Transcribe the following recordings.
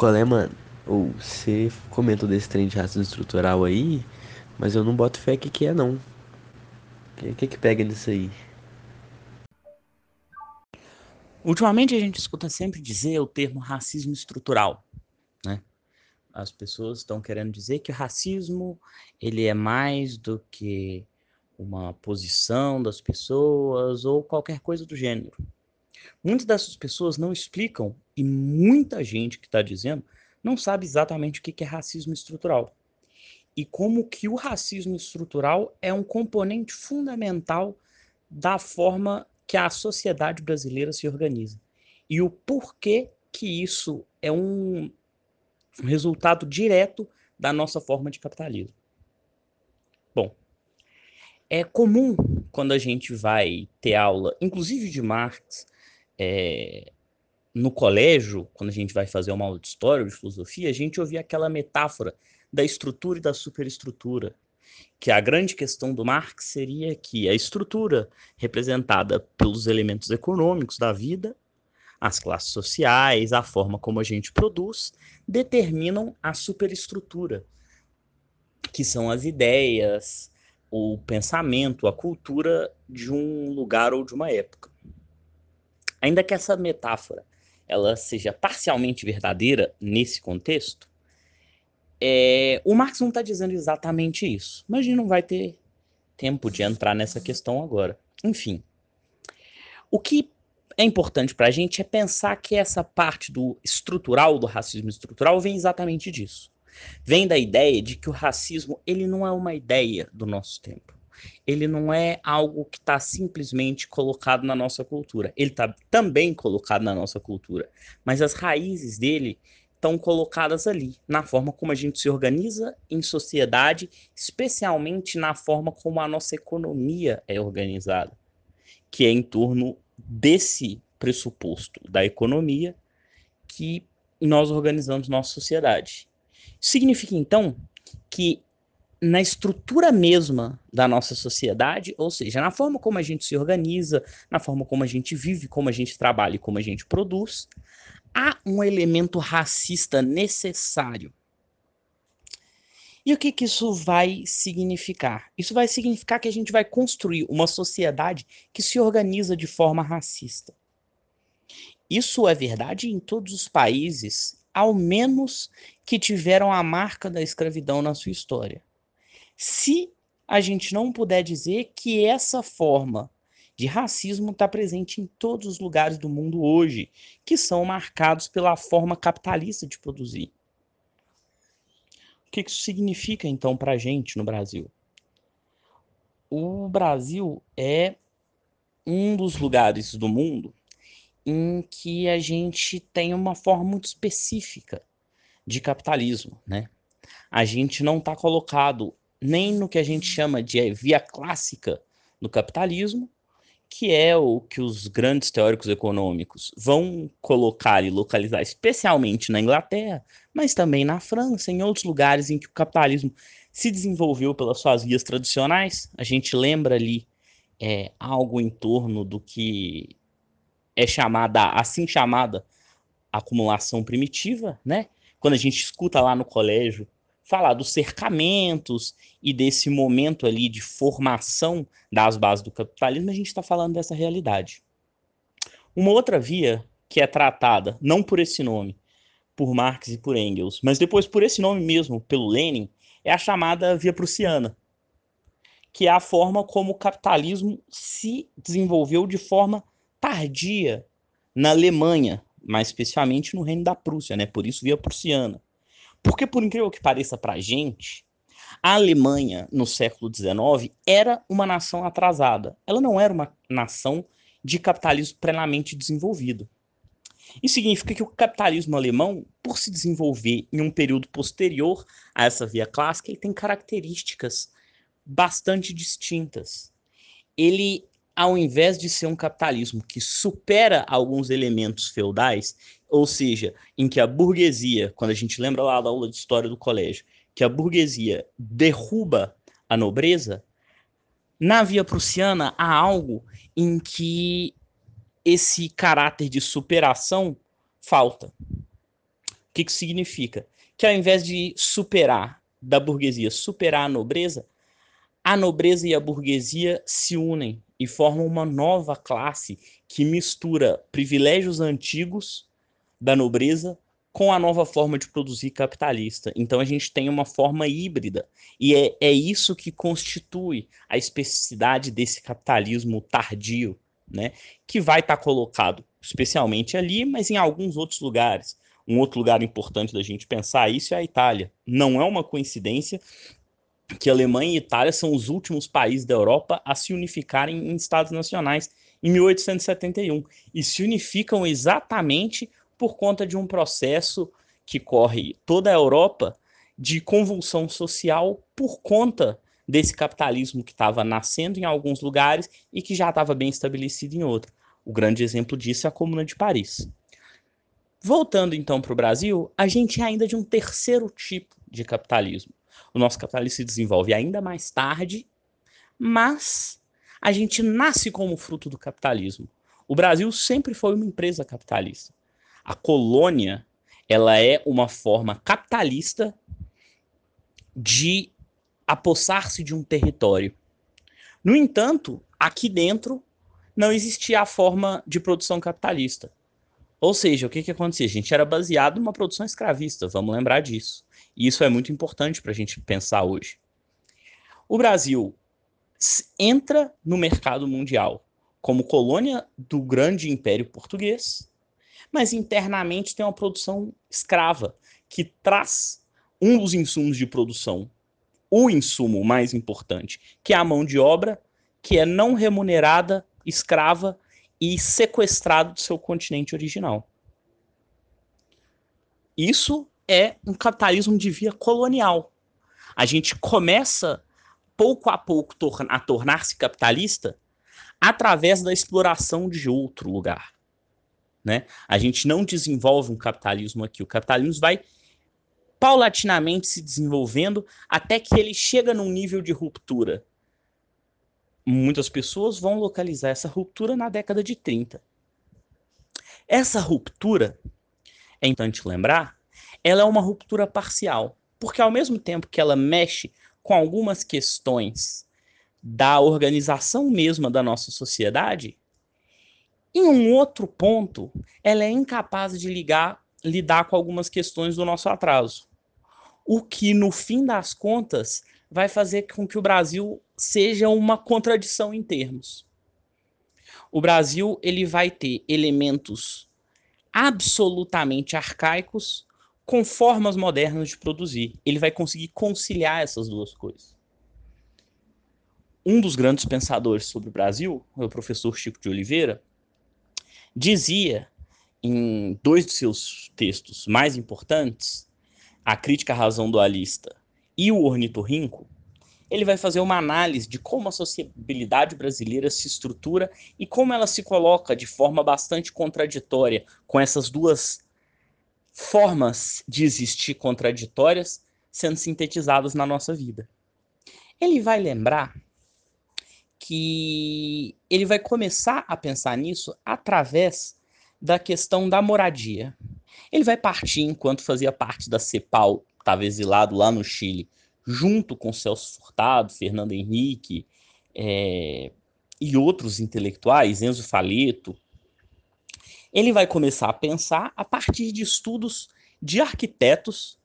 Qual é, mano? Ou você comentou desse trem de racismo estrutural aí, mas eu não boto fé que que é não. O que, que que pega nisso aí? Ultimamente a gente escuta sempre dizer o termo racismo estrutural, né? As pessoas estão querendo dizer que o racismo ele é mais do que uma posição das pessoas ou qualquer coisa do gênero. Muitas dessas pessoas não explicam e muita gente que está dizendo não sabe exatamente o que é racismo estrutural e como que o racismo estrutural é um componente fundamental da forma que a sociedade brasileira se organiza e o porquê que isso é um resultado direto da nossa forma de capitalismo. Bom, é comum quando a gente vai ter aula, inclusive de Marx, é, no colégio, quando a gente vai fazer uma aula de história ou de filosofia, a gente ouvir aquela metáfora da estrutura e da superestrutura. Que a grande questão do Marx seria que a estrutura, representada pelos elementos econômicos da vida, as classes sociais, a forma como a gente produz, determinam a superestrutura, que são as ideias, o pensamento, a cultura de um lugar ou de uma época. Ainda que essa metáfora ela seja parcialmente verdadeira nesse contexto, é, o Marx não está dizendo exatamente isso, mas a gente não vai ter tempo de entrar nessa questão agora. Enfim, o que é importante para a gente é pensar que essa parte do estrutural, do racismo estrutural, vem exatamente disso vem da ideia de que o racismo ele não é uma ideia do nosso tempo. Ele não é algo que está simplesmente colocado na nossa cultura. Ele está também colocado na nossa cultura, mas as raízes dele estão colocadas ali, na forma como a gente se organiza em sociedade, especialmente na forma como a nossa economia é organizada, que é em torno desse pressuposto da economia que nós organizamos nossa sociedade. Significa então que na estrutura mesma da nossa sociedade, ou seja, na forma como a gente se organiza, na forma como a gente vive, como a gente trabalha e como a gente produz, há um elemento racista necessário. E o que, que isso vai significar? Isso vai significar que a gente vai construir uma sociedade que se organiza de forma racista. Isso é verdade em todos os países ao menos que tiveram a marca da escravidão na sua história. Se a gente não puder dizer que essa forma de racismo está presente em todos os lugares do mundo hoje, que são marcados pela forma capitalista de produzir. O que isso significa, então, para a gente no Brasil? O Brasil é um dos lugares do mundo em que a gente tem uma forma muito específica de capitalismo, né? A gente não está colocado nem no que a gente chama de via clássica do capitalismo, que é o que os grandes teóricos econômicos vão colocar e localizar, especialmente na Inglaterra, mas também na França, em outros lugares em que o capitalismo se desenvolveu pelas suas vias tradicionais. A gente lembra ali é, algo em torno do que é chamada, assim chamada, acumulação primitiva, né? Quando a gente escuta lá no colégio falar dos cercamentos e desse momento ali de formação das bases do capitalismo, a gente está falando dessa realidade. Uma outra via que é tratada, não por esse nome, por Marx e por Engels, mas depois por esse nome mesmo, pelo Lenin, é a chamada via prussiana, que é a forma como o capitalismo se desenvolveu de forma tardia na Alemanha, mais especificamente no reino da Prússia, né? Por isso via prussiana. Porque, por incrível que pareça para a gente, a Alemanha, no século XIX, era uma nação atrasada. Ela não era uma nação de capitalismo plenamente desenvolvido. Isso significa que o capitalismo alemão, por se desenvolver em um período posterior a essa via clássica, ele tem características bastante distintas. Ele ao invés de ser um capitalismo que supera alguns elementos feudais, ou seja, em que a burguesia, quando a gente lembra lá da aula de história do colégio, que a burguesia derruba a nobreza, na via prussiana há algo em que esse caráter de superação falta. O que, que significa? Que ao invés de superar da burguesia, superar a nobreza, a nobreza e a burguesia se unem e formam uma nova classe que mistura privilégios antigos da nobreza com a nova forma de produzir capitalista. Então a gente tem uma forma híbrida. E é, é isso que constitui a especificidade desse capitalismo tardio, né? Que vai estar tá colocado especialmente ali, mas em alguns outros lugares. Um outro lugar importante da gente pensar isso é a Itália. Não é uma coincidência que Alemanha e Itália são os últimos países da Europa a se unificarem em estados nacionais em 1871 e se unificam exatamente por conta de um processo que corre toda a Europa de convulsão social por conta desse capitalismo que estava nascendo em alguns lugares e que já estava bem estabelecido em outros. O grande exemplo disso é a Comuna de Paris. Voltando então para o Brasil, a gente é ainda de um terceiro tipo de capitalismo. O nosso capitalismo se desenvolve ainda mais tarde, mas a gente nasce como fruto do capitalismo. O Brasil sempre foi uma empresa capitalista. A colônia, ela é uma forma capitalista de apossar-se de um território. No entanto, aqui dentro não existia a forma de produção capitalista. Ou seja, o que, que acontecia? A gente era baseado numa produção escravista, vamos lembrar disso. E isso é muito importante para a gente pensar hoje. O Brasil entra no mercado mundial como colônia do grande império português mas internamente tem uma produção escrava que traz um dos insumos de produção, o insumo mais importante, que é a mão de obra, que é não remunerada, escrava e sequestrado do seu continente original. Isso é um capitalismo de via colonial. A gente começa pouco a pouco a tornar-se capitalista através da exploração de outro lugar. Né? A gente não desenvolve um capitalismo aqui. O capitalismo vai paulatinamente se desenvolvendo até que ele chega num nível de ruptura. Muitas pessoas vão localizar essa ruptura na década de 30. Essa ruptura, é importante lembrar, ela é uma ruptura parcial, porque ao mesmo tempo que ela mexe com algumas questões da organização mesma da nossa sociedade, em um outro ponto, ela é incapaz de ligar, lidar com algumas questões do nosso atraso. O que, no fim das contas, vai fazer com que o Brasil seja uma contradição em termos. O Brasil ele vai ter elementos absolutamente arcaicos com formas modernas de produzir. Ele vai conseguir conciliar essas duas coisas. Um dos grandes pensadores sobre o Brasil, o professor Chico de Oliveira, dizia em dois de seus textos mais importantes, A Crítica à Razão Dualista e O Ornitorrinco, ele vai fazer uma análise de como a sociabilidade brasileira se estrutura e como ela se coloca de forma bastante contraditória com essas duas formas de existir contraditórias sendo sintetizadas na nossa vida. Ele vai lembrar que ele vai começar a pensar nisso através da questão da moradia. Ele vai partir, enquanto fazia parte da CEPAL, estava exilado lá no Chile, junto com Celso Furtado, Fernando Henrique é, e outros intelectuais, Enzo Faleto. Ele vai começar a pensar a partir de estudos de arquitetos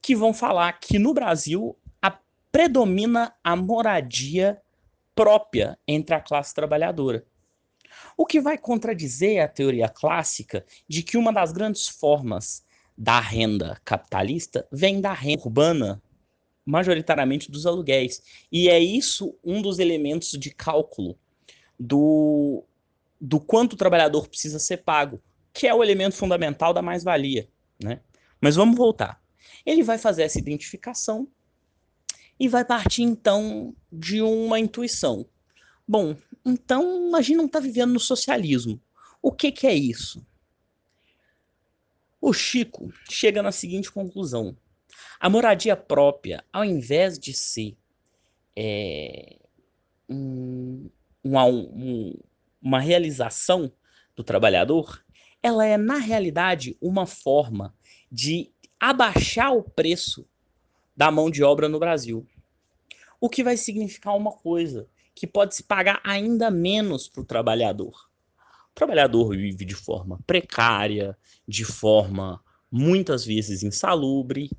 que vão falar que no Brasil a, predomina a moradia própria entre a classe trabalhadora. O que vai contradizer a teoria clássica de que uma das grandes formas da renda capitalista vem da renda urbana, majoritariamente dos aluguéis. E é isso um dos elementos de cálculo do, do quanto o trabalhador precisa ser pago, que é o elemento fundamental da mais-valia. Né? Mas vamos voltar. Ele vai fazer essa identificação e vai partir então de uma intuição. Bom, então a gente não está vivendo no socialismo. O que, que é isso? O Chico chega na seguinte conclusão: a moradia própria, ao invés de ser é, um, uma, um, uma realização do trabalhador, ela é, na realidade, uma forma de abaixar o preço da mão de obra no Brasil. O que vai significar uma coisa, que pode se pagar ainda menos para o trabalhador. O trabalhador vive de forma precária, de forma muitas vezes insalubre,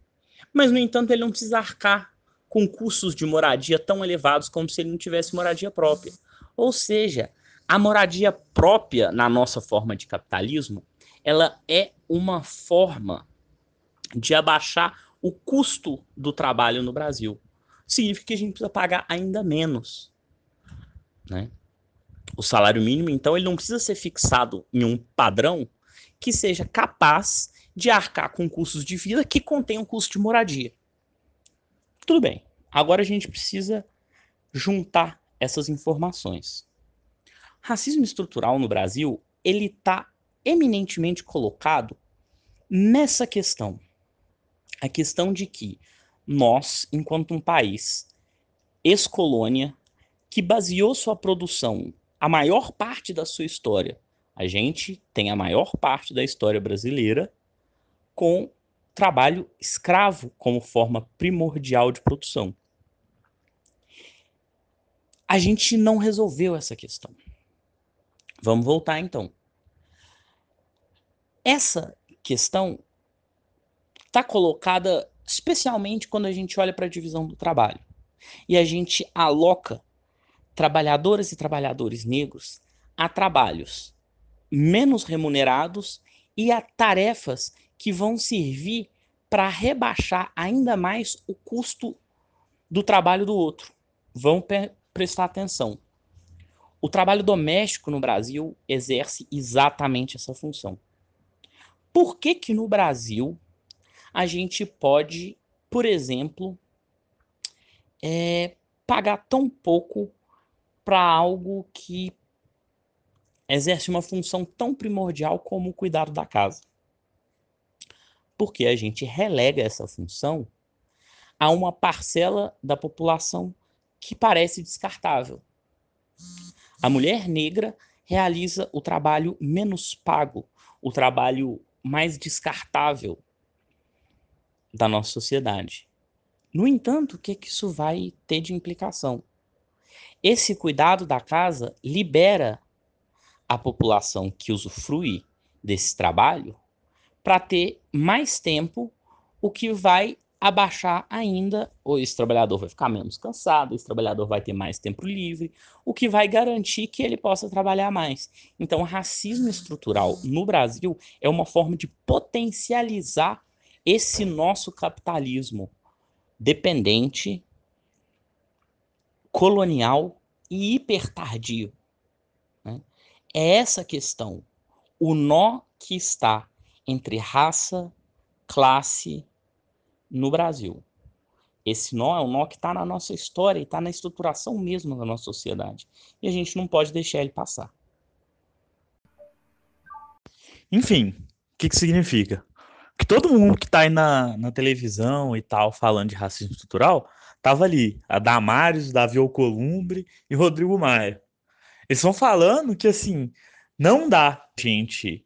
mas, no entanto, ele não precisa arcar com custos de moradia tão elevados como se ele não tivesse moradia própria. Ou seja, a moradia própria na nossa forma de capitalismo, ela é uma forma de abaixar o custo do trabalho no Brasil. Significa que a gente precisa pagar ainda menos. Né? O salário mínimo, então, ele não precisa ser fixado em um padrão que seja capaz de arcar com custos de vida que contenham custo de moradia. Tudo bem. Agora a gente precisa juntar essas informações. Racismo estrutural no Brasil, ele está eminentemente colocado nessa questão. A questão de que nós, enquanto um país ex-colônia, que baseou sua produção, a maior parte da sua história, a gente tem a maior parte da história brasileira com trabalho escravo como forma primordial de produção. A gente não resolveu essa questão. Vamos voltar então. Essa questão está colocada especialmente quando a gente olha para a divisão do trabalho e a gente aloca trabalhadoras e trabalhadores negros a trabalhos menos remunerados e a tarefas que vão servir para rebaixar ainda mais o custo do trabalho do outro. Vão prestar atenção. O trabalho doméstico no Brasil exerce exatamente essa função. Por que que no Brasil a gente pode, por exemplo, é, pagar tão pouco para algo que exerce uma função tão primordial como o cuidado da casa? Porque a gente relega essa função a uma parcela da população que parece descartável. A mulher negra realiza o trabalho menos pago, o trabalho mais descartável da nossa sociedade. No entanto, o que, que isso vai ter de implicação? Esse cuidado da casa libera a população que usufrui desse trabalho para ter mais tempo, o que vai abaixar ainda, ou esse trabalhador vai ficar menos cansado, esse trabalhador vai ter mais tempo livre, o que vai garantir que ele possa trabalhar mais. Então, o racismo estrutural no Brasil é uma forma de potencializar esse nosso capitalismo dependente, colonial e hipertardio. Né? É essa questão, o nó que está entre raça, classe, no Brasil. Esse nó é um nó que está na nossa história e está na estruturação mesmo da nossa sociedade. E a gente não pode deixar ele passar. Enfim, o que, que significa? Que todo mundo que está aí na, na televisão e tal, falando de racismo estrutural, tava ali. A Damares, Davi Alcolumbre e Rodrigo Maia. Eles estão falando que, assim, não dá gente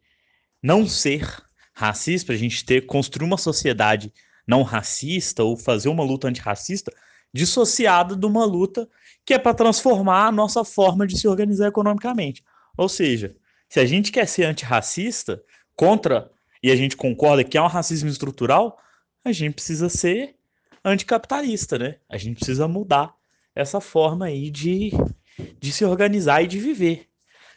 não ser racista, a gente ter, construir uma sociedade não racista ou fazer uma luta antirracista dissociada de uma luta que é para transformar a nossa forma de se organizar economicamente. Ou seja, se a gente quer ser antirracista, contra, e a gente concorda que é um racismo estrutural, a gente precisa ser anticapitalista, né? A gente precisa mudar essa forma aí de, de se organizar e de viver.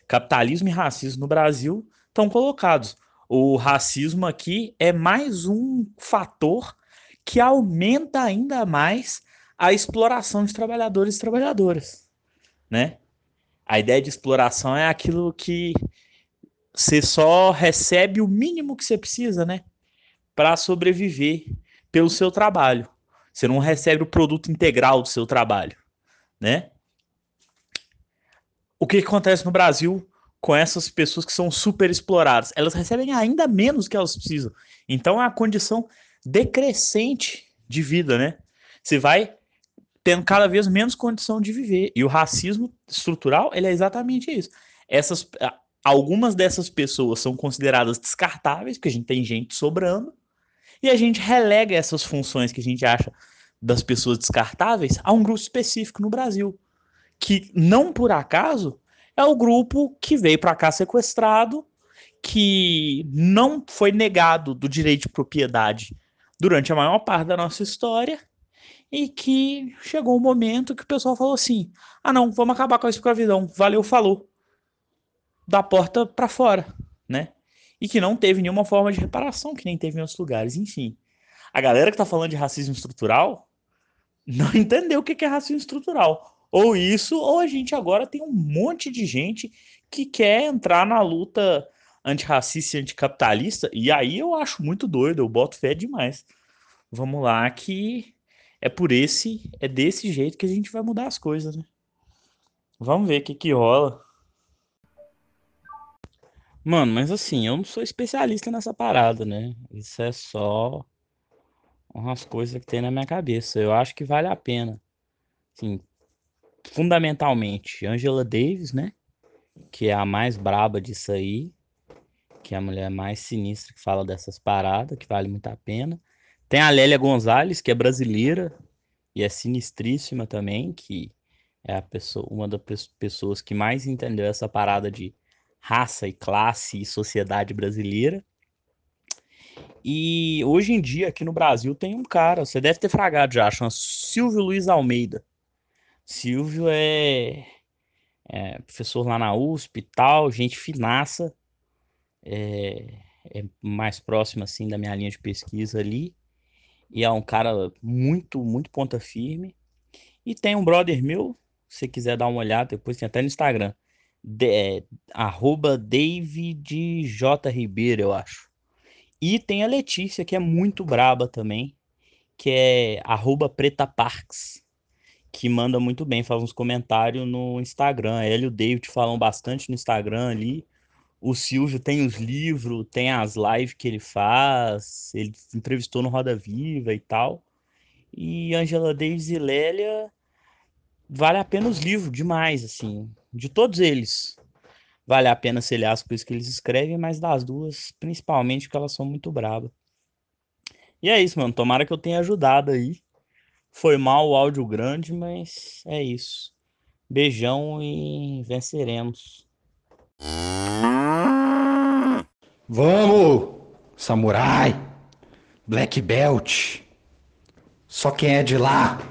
Capitalismo e racismo no Brasil estão colocados. O racismo aqui é mais um fator que aumenta ainda mais a exploração de trabalhadores e trabalhadoras, né? A ideia de exploração é aquilo que você só recebe o mínimo que você precisa, né? Para sobreviver pelo seu trabalho. Você não recebe o produto integral do seu trabalho, né? O que acontece no Brasil com essas pessoas que são super exploradas? Elas recebem ainda menos que elas precisam. Então é a condição decrescente de vida, né? Você vai tendo cada vez menos condição de viver. E o racismo estrutural, ele é exatamente isso. Essas, algumas dessas pessoas são consideradas descartáveis, porque a gente tem gente sobrando, e a gente relega essas funções que a gente acha das pessoas descartáveis a um grupo específico no Brasil, que não por acaso é o grupo que veio para cá sequestrado, que não foi negado do direito de propriedade durante a maior parte da nossa história e que chegou um momento que o pessoal falou assim: "Ah, não, vamos acabar com a escravidão. Valeu, falou." Da porta para fora, né? E que não teve nenhuma forma de reparação, que nem teve em outros lugares, enfim. A galera que tá falando de racismo estrutural não entendeu o que é racismo estrutural. Ou isso, ou a gente agora tem um monte de gente que quer entrar na luta antirracista e anticapitalista, e aí eu acho muito doido, eu boto fé demais. Vamos lá, que é por esse, é desse jeito que a gente vai mudar as coisas, né? Vamos ver o que que rola. Mano, mas assim, eu não sou especialista nessa parada, né? Isso é só umas coisas que tem na minha cabeça. Eu acho que vale a pena. Assim, fundamentalmente, Angela Davis, né? Que é a mais braba disso aí. Que é a mulher mais sinistra que fala dessas paradas, que vale muito a pena. Tem a Lélia Gonzalez, que é brasileira e é sinistríssima também, que é a pessoa, uma das pessoas que mais entendeu essa parada de raça e classe e sociedade brasileira. E hoje em dia, aqui no Brasil, tem um cara, você deve ter fragado já, chama Silvio Luiz Almeida. Silvio é, é professor lá na USP e tal, gente finaça, é, é mais próximo assim da minha linha de pesquisa ali. E é um cara muito, muito ponta firme. E tem um brother meu, se quiser dar uma olhada, depois tem até no Instagram. De, é, arroba David J. Ribeiro, eu acho. E tem a Letícia, que é muito braba também, que é arroba Preta Parks, que manda muito bem, faz uns comentários no Instagram. Ela e o David falam bastante no Instagram ali. O Silvio tem os livros, tem as lives que ele faz, ele entrevistou no Roda Viva e tal. E Angela Davis e Lélia, vale a pena os livros, demais, assim, de todos eles vale a pena se as coisas que eles escrevem, mas das duas, principalmente porque elas são muito bravas. E é isso, mano. Tomara que eu tenha ajudado aí. Foi mal o áudio grande, mas é isso. Beijão e venceremos. Vamos, samurai, black belt. Só quem é de lá